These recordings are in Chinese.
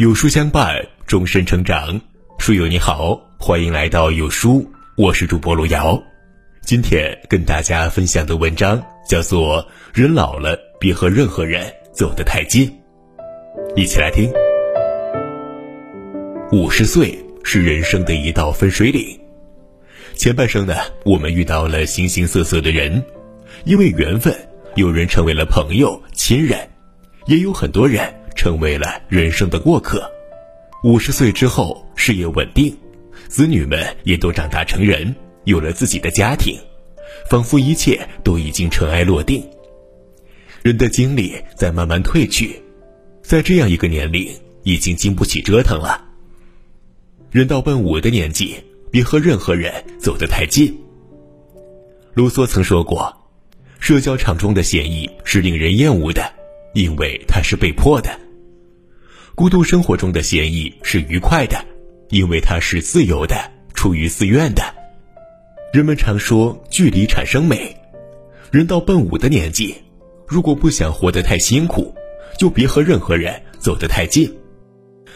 有书相伴，终身成长。书友你好，欢迎来到有书，我是主播路遥。今天跟大家分享的文章叫做《人老了，别和任何人走得太近》，一起来听。五十岁是人生的一道分水岭，前半生呢，我们遇到了形形色色的人，因为缘分，有人成为了朋友、亲人，也有很多人。成为了人生的过客。五十岁之后，事业稳定，子女们也都长大成人，有了自己的家庭，仿佛一切都已经尘埃落定。人的精力在慢慢褪去，在这样一个年龄，已经经不起折腾了。人到奔五的年纪，别和任何人走得太近。卢梭曾说过：“社交场中的嫌疑是令人厌恶的，因为它是被迫的。”孤独生活中的闲逸是愉快的，因为它是自由的，出于自愿的。人们常说距离产生美，人到奔五的年纪，如果不想活得太辛苦，就别和任何人走得太近。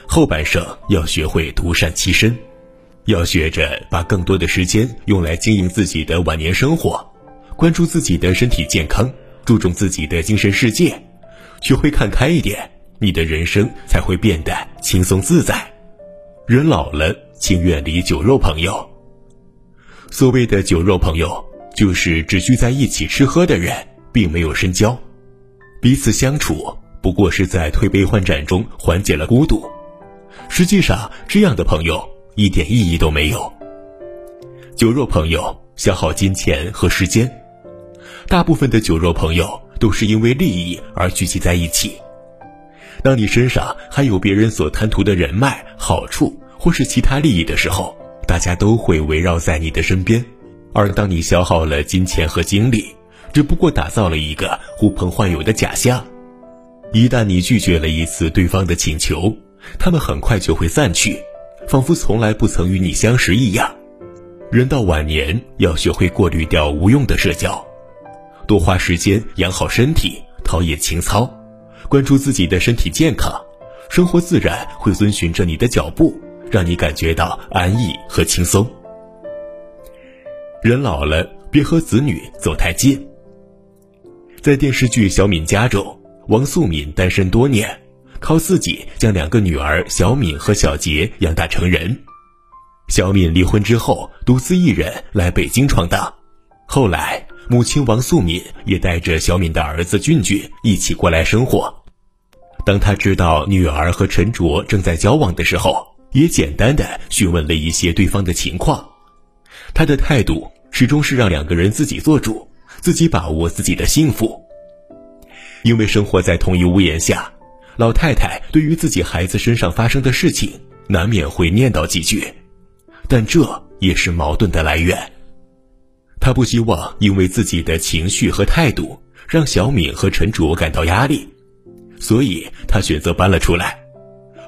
后半生要学会独善其身，要学着把更多的时间用来经营自己的晚年生活，关注自己的身体健康，注重自己的精神世界，学会看开一点。你的人生才会变得轻松自在。人老了，请远离酒肉朋友。所谓的酒肉朋友，就是只聚在一起吃喝的人，并没有深交，彼此相处不过是在推杯换盏中缓解了孤独。实际上，这样的朋友一点意义都没有。酒肉朋友消耗金钱和时间，大部分的酒肉朋友都是因为利益而聚集在一起。当你身上还有别人所贪图的人脉、好处或是其他利益的时候，大家都会围绕在你的身边；而当你消耗了金钱和精力，只不过打造了一个呼朋唤友的假象。一旦你拒绝了一次对方的请求，他们很快就会散去，仿佛从来不曾与你相识一样。人到晚年，要学会过滤掉无用的社交，多花时间养好身体，陶冶情操。关注自己的身体健康，生活自然会遵循着你的脚步，让你感觉到安逸和轻松。人老了，别和子女走太近。在电视剧《小敏家》中，王素敏单身多年，靠自己将两个女儿小敏和小杰养大成人。小敏离婚之后，独自一人来北京闯荡，后来。母亲王素敏也带着小敏的儿子俊俊一起过来生活。当他知道女儿和陈卓正在交往的时候，也简单的询问了一些对方的情况。他的态度始终是让两个人自己做主，自己把握自己的幸福。因为生活在同一屋檐下，老太太对于自己孩子身上发生的事情，难免会念叨几句，但这也是矛盾的来源。他不希望因为自己的情绪和态度让小敏和陈卓感到压力，所以他选择搬了出来。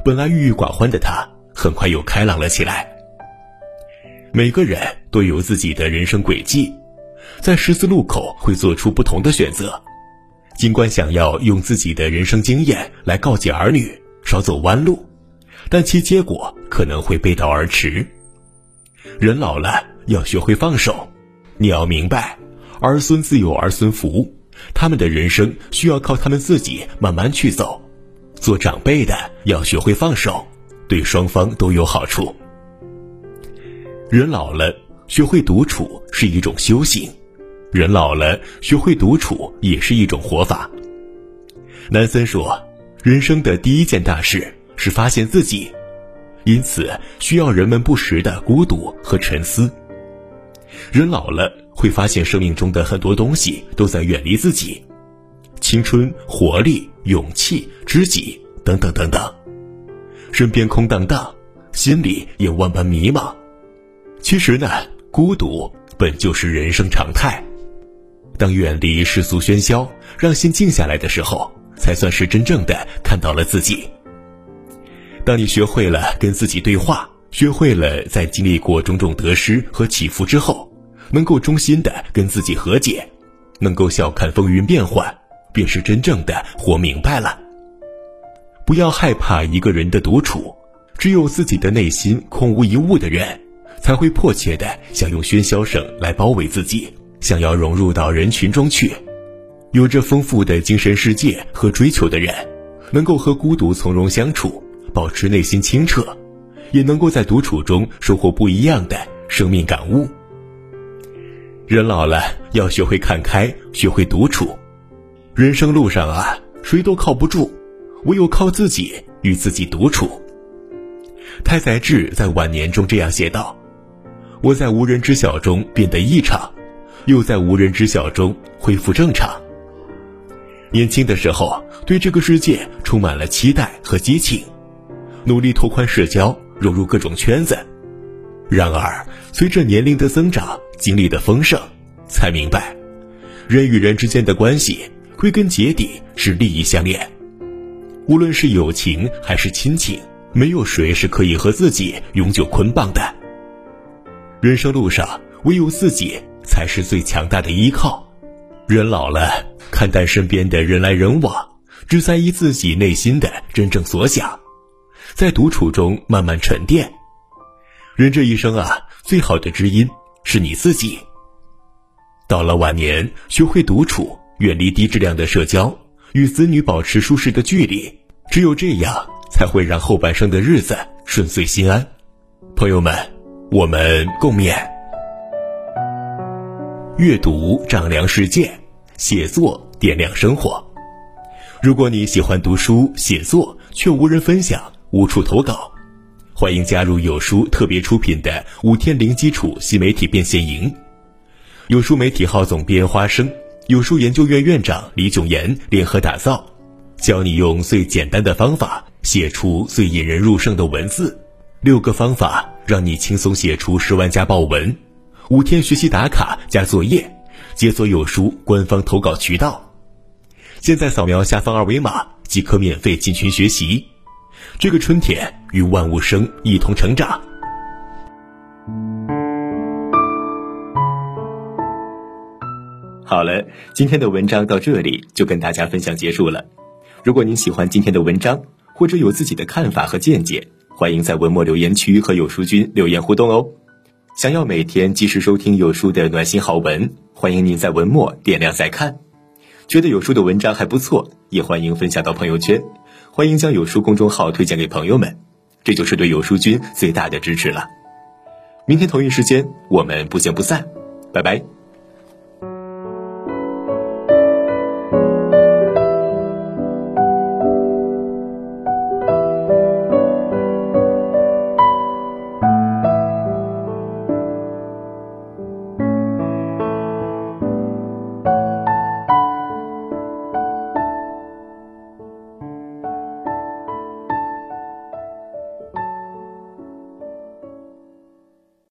本来郁郁寡欢的他，很快又开朗了起来。每个人都有自己的人生轨迹，在十字路口会做出不同的选择。尽管想要用自己的人生经验来告诫儿女少走弯路，但其结果可能会背道而驰。人老了，要学会放手。你要明白，儿孙自有儿孙福，他们的人生需要靠他们自己慢慢去走。做长辈的要学会放手，对双方都有好处。人老了，学会独处是一种修行；人老了，学会独处也是一种活法。南森说，人生的第一件大事是发现自己，因此需要人们不时的孤独和沉思。人老了，会发现生命中的很多东西都在远离自己，青春、活力、勇气、知己等等等等，身边空荡荡，心里也万般迷茫。其实呢，孤独本就是人生常态。当远离世俗喧嚣，让心静下来的时候，才算是真正的看到了自己。当你学会了跟自己对话。学会了在经历过种种得失和起伏之后，能够衷心的跟自己和解，能够笑看风云变幻，便是真正的活明白了。不要害怕一个人的独处，只有自己的内心空无一物的人，才会迫切的想用喧嚣声来包围自己，想要融入到人群中去。有着丰富的精神世界和追求的人，能够和孤独从容相处，保持内心清澈，也能够在独处中收获不一样的生命感悟。人老了，要学会看开，学会独处。人生路上啊，谁都靠不住，唯有靠自己与自己独处。太宰治在晚年中这样写道：“我在无人知晓中变得异常，又在无人知晓中恢复正常。”年轻的时候，对这个世界充满了期待和激情，努力拓宽社交，融入各种圈子。然而，随着年龄的增长，经历的丰盛，才明白，人与人之间的关系。归根结底是利益相连，无论是友情还是亲情，没有谁是可以和自己永久捆绑的。人生路上，唯有自己才是最强大的依靠。人老了，看淡身边的人来人往，只在意自己内心的真正所想，在独处中慢慢沉淀。人这一生啊，最好的知音是你自己。到了晚年，学会独处。远离低质量的社交，与子女保持舒适的距离，只有这样，才会让后半生的日子顺遂心安。朋友们，我们共勉。阅读丈量世界，写作点亮生活。如果你喜欢读书写作，却无人分享，无处投稿，欢迎加入有书特别出品的五天零基础新媒体变现营。有书媒体号总编花生。有书研究院院长李炯岩联合打造，教你用最简单的方法写出最引人入胜的文字。六个方法让你轻松写出十万加爆文。五天学习打卡加作业，解锁有书官方投稿渠道。现在扫描下方二维码即可免费进群学习。这个春天，与万物生一同成长。好了，今天的文章到这里就跟大家分享结束了。如果您喜欢今天的文章，或者有自己的看法和见解，欢迎在文末留言区和有书君留言互动哦。想要每天及时收听有书的暖心好文，欢迎您在文末点亮再看。觉得有书的文章还不错，也欢迎分享到朋友圈。欢迎将有书公众号推荐给朋友们，这就是对有书君最大的支持了。明天同一时间，我们不见不散，拜拜。